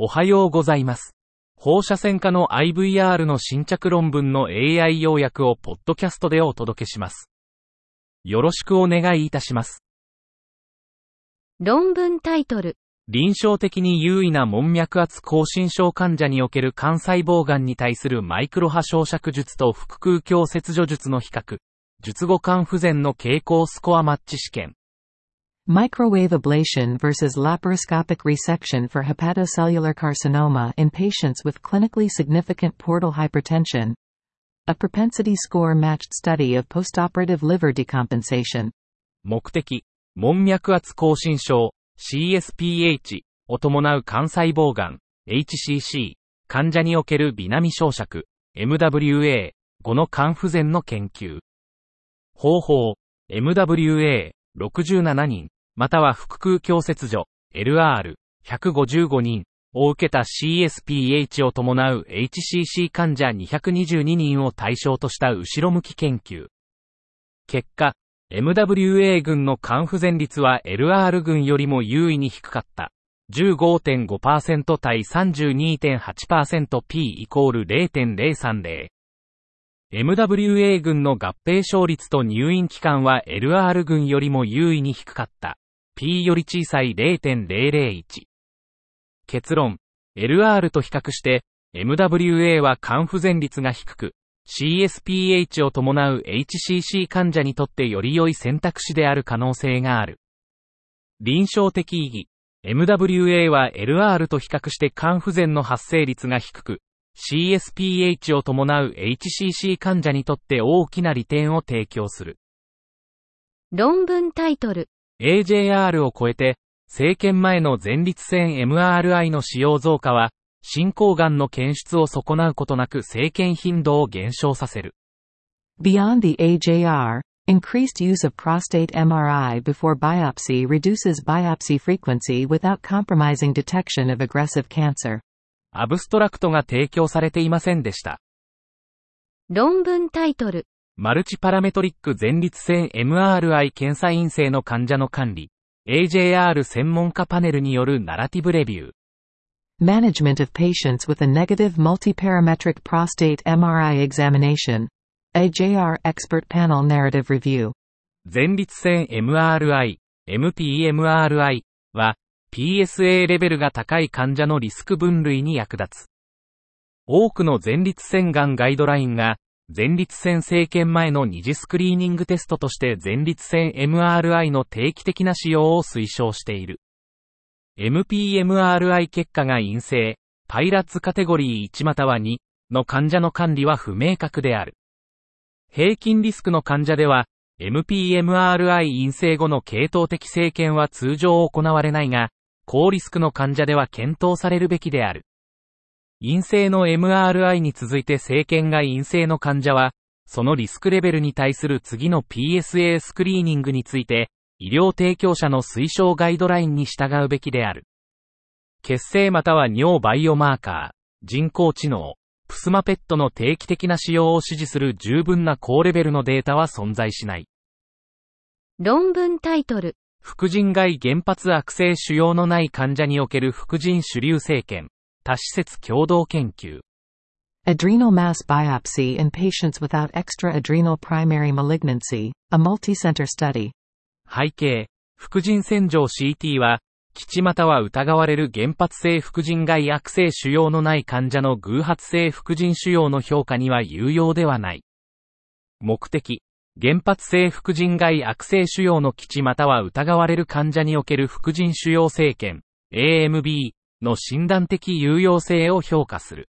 おはようございます。放射線科の IVR の新着論文の AI 要約をポッドキャストでお届けします。よろしくお願いいたします。論文タイトル、臨床的に優位な門脈圧亢進症患者における肝細胞癌に対するマイクロ波焼灼術と腹腔鏡切除術の比較。術後肝不全の傾向スコアマッチ試験。Microwave ablation versus laparoscopic resection for hepatocellular carcinoma in patients with clinically significant portal hypertension. A propensity score matched study of postoperative liver decompensation. 目的、門脈圧亢進症、CSPH を伴う肝細胞癌、HCC、患者における微波焼灼、MWA、後の肝不全の研究。方法、MWA67 人、 または腹腔鏡切除、LR155 人を受けた CSPH を伴う HCC 患者222人を対象とした後ろ向き研究。結果、MWA 群の肝不全率は LR 群よりも優位に低かった。15.5%対 32.8%P イコール0.030。MWA 群の合併症率と入院期間は LR 群よりも優位に低かった。P より小さい0.001。結論。LR と比較して、MWA は肝不全率が低く、CSPH を伴う HCC 患者にとってより良い選択肢である可能性がある。臨床的意義。MWA は LR と比較して肝不全の発生率が低く、CSPH を伴う HCC 患者にとって大きな利点を提供する。論文タイトル、AJR を超えて、政権前の前立腺 MRI の使用増加は、進行癌の検出を損なうことなく政権頻度を減少させる。Beyond the AJR, increased use of prostate MRI before biopsy reduces biopsy frequency without compromising detection of aggressive cancer. アブストラクトが提供されていませんでした。論文タイトル、マルチパラメトリック前立腺 MRI 検査陰性の患者の管理、AJR 専門家パネルによるナラティブレビュー。Management of patients with a negative multiparametric prostate MRI examination. AJR Expert Panel Narrative Review. 前立腺 MRI、MPMRI は、PSA レベルが高い患者のリスク分類に役立つ。多くの前立腺がんガイドラインが、前立腺生検前の二次スクリーニングテストとして前立腺 MRI の定期的な使用を推奨している。MPMRI 結果が陰性、パイラッツカテゴリー1または2の患者の管理は不明確である。平均リスクの患者では、MPMRI 陰性後の系統的生検は通常行われないが、高リスクの患者では検討されるべきである。陰性の MRI に続いて生検が陰性の患者は、そのリスクレベルに対する次の PSA スクリーニングについて、医療提供者の推奨ガイドラインに従うべきである。血清または尿バイオマーカー、人工知能、プスマペットの定期的な使用を支持する十分な高レベルのデータは存在しない。論文タイトル、副腎外原発悪性腫瘍のない患者における副腎主流生検、多施設共同研究。Adrenal mass biopsy in patients without extra-adrenal primary malignancy, a multicenter study. 背景、副腎洗浄 CT は、基地または疑われる原発性副腎外悪性腫瘍のない患者の偶発性副腎腫瘍の評価には有用ではない。目的、原発性副腎外悪性腫瘍の基地または疑われる患者における副腎腫瘍生検、AMB の診断的有用性を評価する。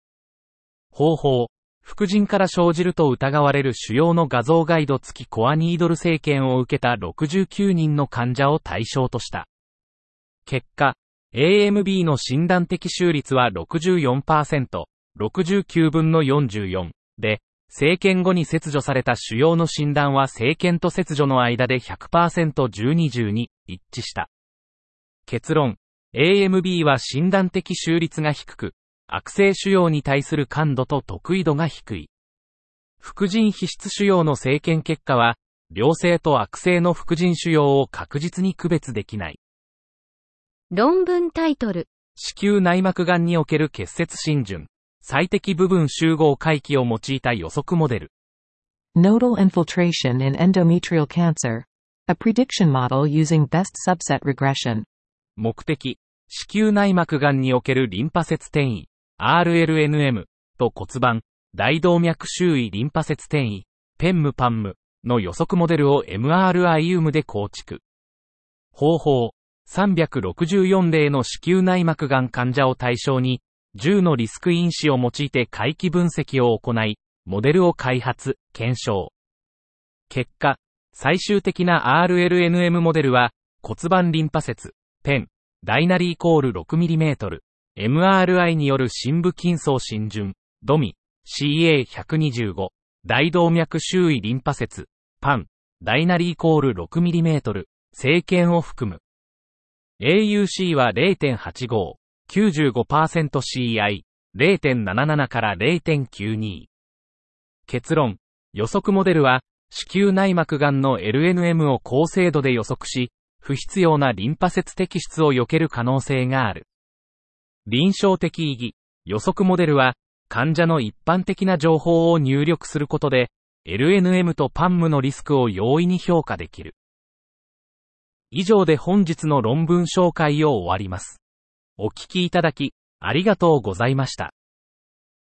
方法、副腎から生じると疑われる腫瘍の画像ガイド付きコアニードル生検を受けた69人の患者を対象とした。結果、AMB の診断的周率は64%、69分の44で、生検後に切除された腫瘍の診断は生検と切除の間で 100%12-12 一致した。結論、AMB は診断的周率が低く、悪性腫瘍に対する感度と得意度が低い。副腎皮質腫瘍の生検結果は、良性と悪性の副腎腫瘍を確実に区別できない。論文タイトル、子宮内膜癌における結節浸潤、最適部分集合回帰を用いた予測モデル。Nodal infiltration in endometrial cancer. A prediction model using best subset regression. 目的、子宮内膜癌におけるリンパ節転移、RLNM と骨盤、大動脈周囲リンパ節転移、ペンムパンムの予測モデルを MRIUM で構築。方法、364例の子宮内膜癌患者を対象に、10のリスク因子を用いて回帰分析を行い、モデルを開発、検証。結果、最終的な RLNM モデルは、骨盤リンパ節、ペン、大なりイコール 6mm、MRI による深部筋層浸潤、ドミ、CA125、大動脈周囲リンパ節、パン、大なりイコール 6mm、生検を含む。AUC は0.85、95%CI、0.77から0.92。結論、予測モデルは、子宮内膜癌の LNM を高精度で予測し、不必要なリンパ節摘出を避ける可能性がある。臨床的意義、予測モデルは、患者の一般的な情報を入力することで、LNM と PAM のリスクを容易に評価できる。以上で本日の論文紹介を終わります。お聞きいただき、ありがとうございました。